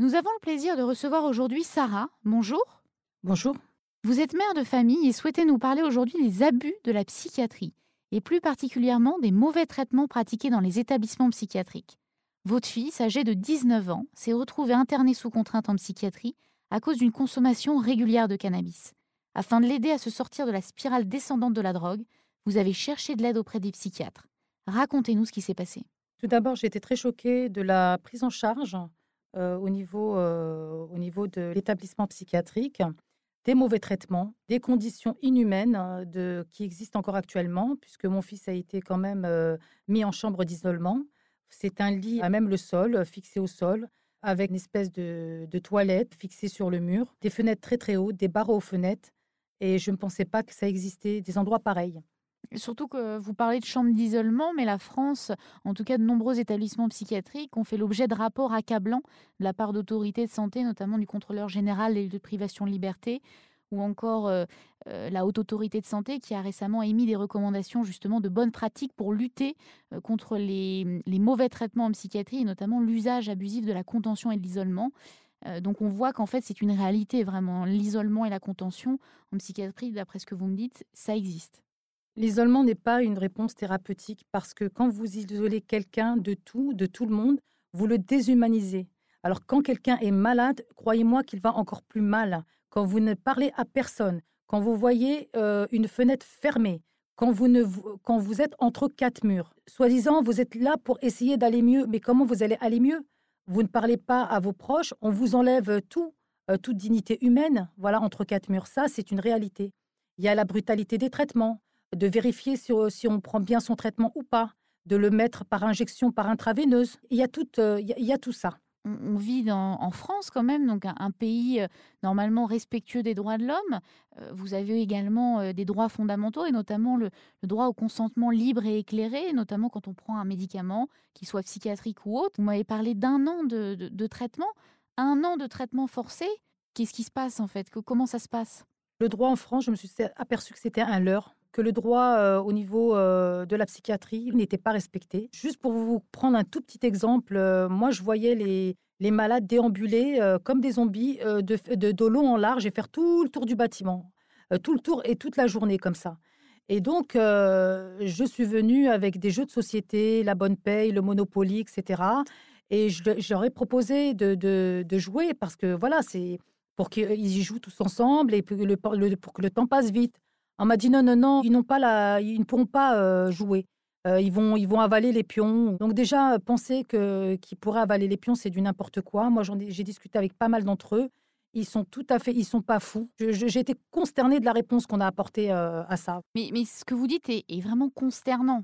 Nous avons le plaisir de recevoir aujourd'hui Sarah. Bonjour. Bonjour. Vous êtes mère de famille et souhaitez nous parler aujourd'hui des abus de la psychiatrie, et plus particulièrement des mauvais traitements pratiqués dans les établissements psychiatriques. Votre fils, âgé de 19 ans, s'est retrouvé interné sous contrainte en psychiatrie à cause d'une consommation régulière de cannabis. Afin de l'aider à se sortir de la spirale descendante de la drogue, vous avez cherché de l'aide auprès des psychiatres. Racontez-nous ce qui s'est passé. Tout d'abord, j'ai été très choquée de la prise en charge euh, au, niveau, euh, au niveau de l'établissement psychiatrique, des mauvais traitements, des conditions inhumaines euh, de, qui existent encore actuellement, puisque mon fils a été quand même mis en chambre d'isolement. C'est un lit à même le sol, fixé au sol, avec une espèce de, de toilette fixée sur le mur, des fenêtres très très hautes, des barreaux aux fenêtres. Et je ne pensais pas que ça existait des endroits pareils. Surtout que vous parlez de chambres d'isolement, mais la France, en tout cas de nombreux établissements psychiatriques, ont fait l'objet de rapports accablants de la part d'autorités de santé, notamment du contrôleur général de privation de liberté, ou encore euh, euh, la haute autorité de santé qui a récemment émis des recommandations justement de bonnes pratiques pour lutter euh, contre les, les, mauvais traitements en psychiatrie, et notamment l'usage abusif de la contention et de l'isolement. donc on voit qu'en fait c'est une réalité vraiment. L'isolement et la contention en psychiatrie, d'après ce que vous me dites, ça existe. L'isolement n'est pas une réponse thérapeutique parce que quand vous isolez quelqu'un de tout, de tout le monde, vous le déshumanisez. Alors quand quelqu'un est malade, croyez-moi qu'il va encore plus mal. Quand vous ne parlez à personne, quand vous voyez euh, une fenêtre fermée, quand vous, ne, quand vous êtes entre quatre murs, soi-disant vous êtes là pour essayer d'aller mieux, mais comment vous allez aller mieux? Vous ne parlez pas à vos proches, on vous enlève tout, euh, toute dignité humaine, voilà, entre quatre murs. Ça, c'est une réalité. Il y a la brutalité des traitements, de vérifier si, on prend bien son traitement ou pas, de le mettre par injection, par intraveineuse. Il y a tout, euh, il y a tout ça. On, vit en France quand même, donc un, pays euh, normalement respectueux des droits de l'homme. Euh, vous avez également des droits fondamentaux et notamment le, droit au consentement libre et éclairé, notamment quand on prend un médicament, qu'il soit psychiatrique ou autre. Vous m'avez parlé d'un an de, de, traitement, un an de traitement forcé. Qu'est-ce qui se passe en fait? Comment ça se passe? Le droit en France, je me suis aperçu que c'était un leurre que le droit euh, au niveau euh, de la psychiatrie n'était pas respecté. Juste pour vous prendre un tout petit exemple, euh, moi je voyais les, les malades déambuler comme des zombies de, de, long en large et faire tout le tour du bâtiment, tout le tour et toute la journée comme ça. Et donc, je suis venue avec des jeux de société, la bonne paye, le Monopoly, etc. Et je, leur ai proposé de, de, jouer parce que voilà, c'est pour qu'ils jouent tous ensemble et pour que le temps passe vite. On m'a dit non, non, non, ils n'ont pas la, ils ne pourront pas euh, jouer. Euh, ils vont, ils vont avaler les pions. Donc déjà, penser que qu'ils pourraient avaler les pions, c'est du n'importe quoi. Moi, j'ai discuté avec pas mal d'entre eux. Ils sont tout à fait, ils sont pas fous. J'ai été consternée de la réponse qu'on a apportée euh, à ça. Mais, mais, ce que vous dites est, vraiment consternant.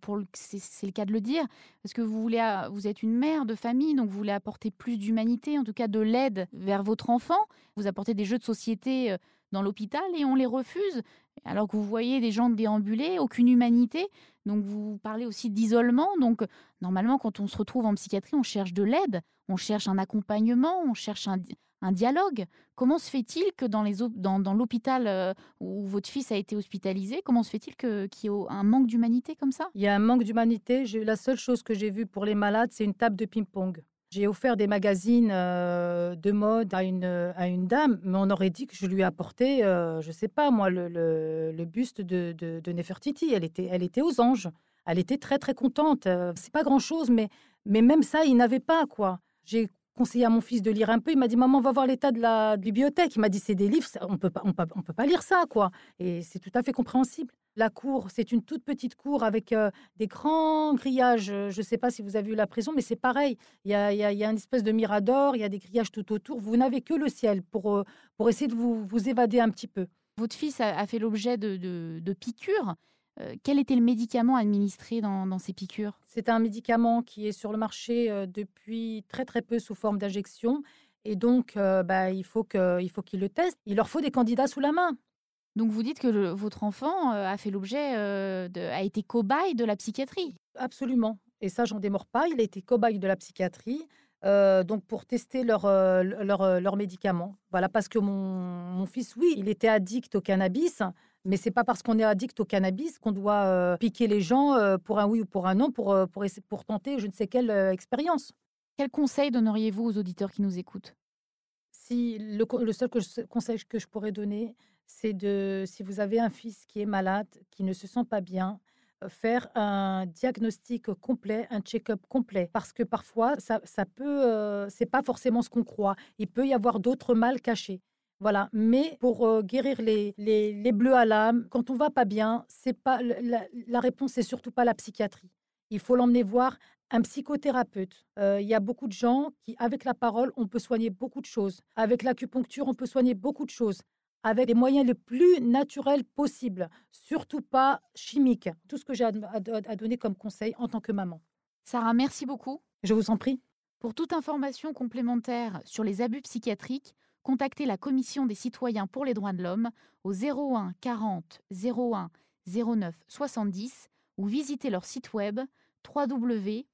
pour c'est le cas de le dire, parce que vous voulez, vous êtes une mère de famille, donc vous voulez apporter plus d'humanité, en tout cas de l'aide vers votre enfant. Vous apportez des jeux de société dans l'hôpital et on les refuse alors que vous voyez des gens déambuler, aucune humanité. Donc vous parlez aussi d'isolement. Donc normalement, quand on se retrouve en psychiatrie, on cherche de l'aide, on cherche un accompagnement, on cherche un, dialogue. Comment se fait-il que dans, dans, l'hôpital euh, où votre fils a été hospitalisé, comment se fait-il qu'il y ait un manque d'humanité comme ça? Il y a un manque d'humanité. La seule chose que j'ai vue pour les malades, c'est une table de ping-pong. J'ai offert des magazines euh, de mode à une, à une dame, mais on aurait dit que je lui apportais, euh, je ne sais pas moi, le, le, buste de, de, Nefertiti. Elle était, elle était aux anges. Elle était très très contente. Euh, c'est pas grand chose, mais, mais même ça, il n'avait pas quoi. J'ai conseillé à mon fils de lire un peu. Il m'a dit maman, va voir l'état de la bibliothèque. Il m'a dit c'est des livres, on peut pas, on peut, on peut pas lire ça quoi. Et c'est tout à fait compréhensible. La cour, c'est une toute petite cour avec euh, des grands grillages. Je ne sais pas si vous avez vu la prison, mais c'est pareil. Il y a, il y a, une espèce de mirador, il y a des grillages tout autour. Vous n'avez que le ciel pour, euh, pour essayer de vous, vous évader un petit peu. Votre fils a, fait l'objet de, de, piqûres. Euh, quel était le médicament administré dans, dans ces piqûres? C'est un médicament qui est sur le marché depuis très très peu sous forme d'injection. Et donc, bah, il faut qu'il le teste. Il leur faut des candidats sous la main. Donc vous dites que votre enfant euh, a fait l'objet, euh, a été cobaye de la psychiatrie. Absolument. Et ça, j'en démords pas. Il a été cobaye de la psychiatrie. Euh, donc pour tester leurs leur, médicaments. Voilà, parce que mon, fils, oui, il était addict au cannabis, mais c'est pas parce qu'on est addict au cannabis qu'on doit piquer les gens pour un oui ou pour un non pour, pour, pour tenter je ne sais quelle expérience. Quel conseil donneriez-vous aux auditeurs qui nous écoutent? Si le, le seul conseil que je pourrais donner, c'est de, si vous avez un fils qui est malade, qui ne se sent pas bien, euh, faire un diagnostic complet, un check-up complet, parce que parfois ça, ça peut, euh, c'est pas forcément ce qu'on croit. Il peut y avoir d'autres mal cachés. Voilà. Mais pour euh, guérir les, les, bleus à l'âme, quand on va pas bien, c'est pas la, réponse, c'est surtout pas la psychiatrie. Il faut l'emmener voir un psychothérapeute. Il y a beaucoup de gens qui, avec la parole, on peut soigner beaucoup de choses. Avec l'acupuncture, on peut soigner beaucoup de choses. Avec les moyens les plus naturels possibles, surtout pas chimiques. Tout ce que j'ai à, à donner comme conseil en tant que maman. Sarah, merci beaucoup. Je vous en prie. Pour toute information complémentaire sur les abus psychiatriques, contactez la Commission des citoyens pour les droits de l'homme au 01 40 01 09 70 ou visitez leur site web www.ccdh.fr.